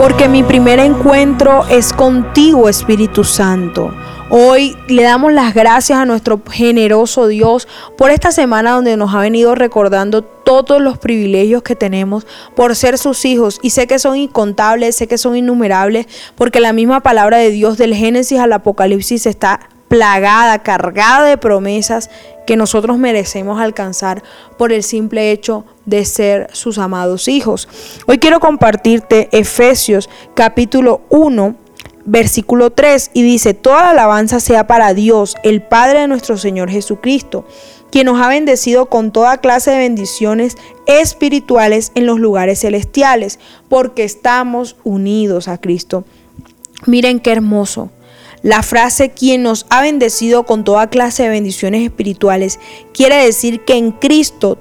porque mi primer encuentro es contigo, Espíritu Santo. Hoy le damos las gracias a nuestro generoso Dios por esta semana donde nos ha venido recordando todos los privilegios que tenemos por ser sus hijos. Y sé que son incontables, sé que son innumerables, porque la misma palabra de Dios del Génesis al Apocalipsis está plagada, cargada de promesas que nosotros merecemos alcanzar por el simple hecho de ser sus amados hijos. Hoy quiero compartirte Efesios capítulo 1 versículo 3 y dice, toda alabanza sea para Dios, el Padre de nuestro Señor Jesucristo, quien nos ha bendecido con toda clase de bendiciones espirituales en los lugares celestiales, porque estamos unidos a Cristo. Miren qué hermoso. La frase quien nos ha bendecido con toda clase de bendiciones espirituales quiere decir que en Cristo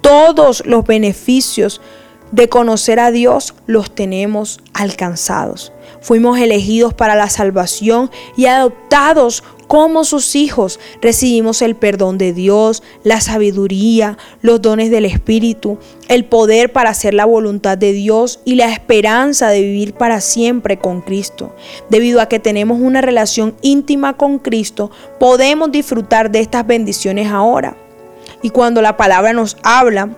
todos los beneficios de conocer a Dios los tenemos alcanzados. Fuimos elegidos para la salvación y adoptados como sus hijos. Recibimos el perdón de Dios, la sabiduría, los dones del Espíritu, el poder para hacer la voluntad de Dios y la esperanza de vivir para siempre con Cristo. Debido a que tenemos una relación íntima con Cristo, podemos disfrutar de estas bendiciones ahora. Y cuando la palabra nos habla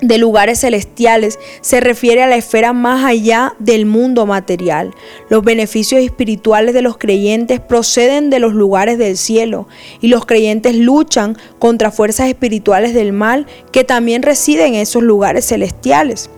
de lugares celestiales se refiere a la esfera más allá del mundo material. Los beneficios espirituales de los creyentes proceden de los lugares del cielo y los creyentes luchan contra fuerzas espirituales del mal que también residen en esos lugares celestiales.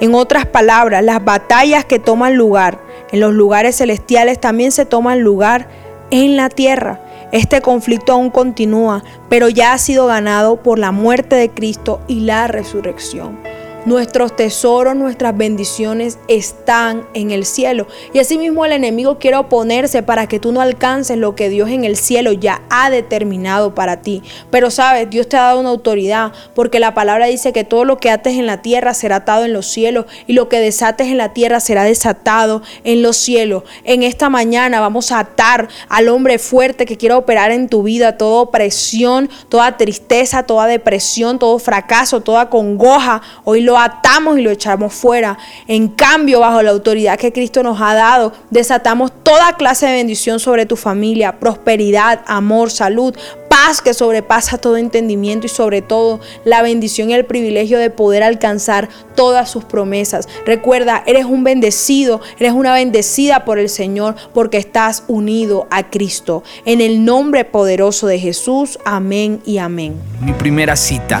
En otras palabras, las batallas que toman lugar en los lugares celestiales también se toman lugar en la tierra. Este conflicto aún continúa, pero ya ha sido ganado por la muerte de Cristo y la resurrección. Nuestros tesoros, nuestras bendiciones están en el cielo. Y asimismo el enemigo quiere oponerse para que tú no alcances lo que Dios en el cielo ya ha determinado para ti. Pero sabes, Dios te ha dado una autoridad porque la palabra dice que todo lo que ates en la tierra será atado en los cielos y lo que desates en la tierra será desatado en los cielos. En esta mañana vamos a atar al hombre fuerte que quiere operar en tu vida toda opresión, toda tristeza, toda depresión, todo fracaso, toda congoja. Hoy atamos y lo echamos fuera. En cambio, bajo la autoridad que Cristo nos ha dado, desatamos toda clase de bendición sobre tu familia, prosperidad, amor, salud, paz que sobrepasa todo entendimiento y sobre todo la bendición y el privilegio de poder alcanzar todas sus promesas. Recuerda, eres un bendecido, eres una bendecida por el Señor porque estás unido a Cristo. En el nombre poderoso de Jesús, amén y amén. Mi primera cita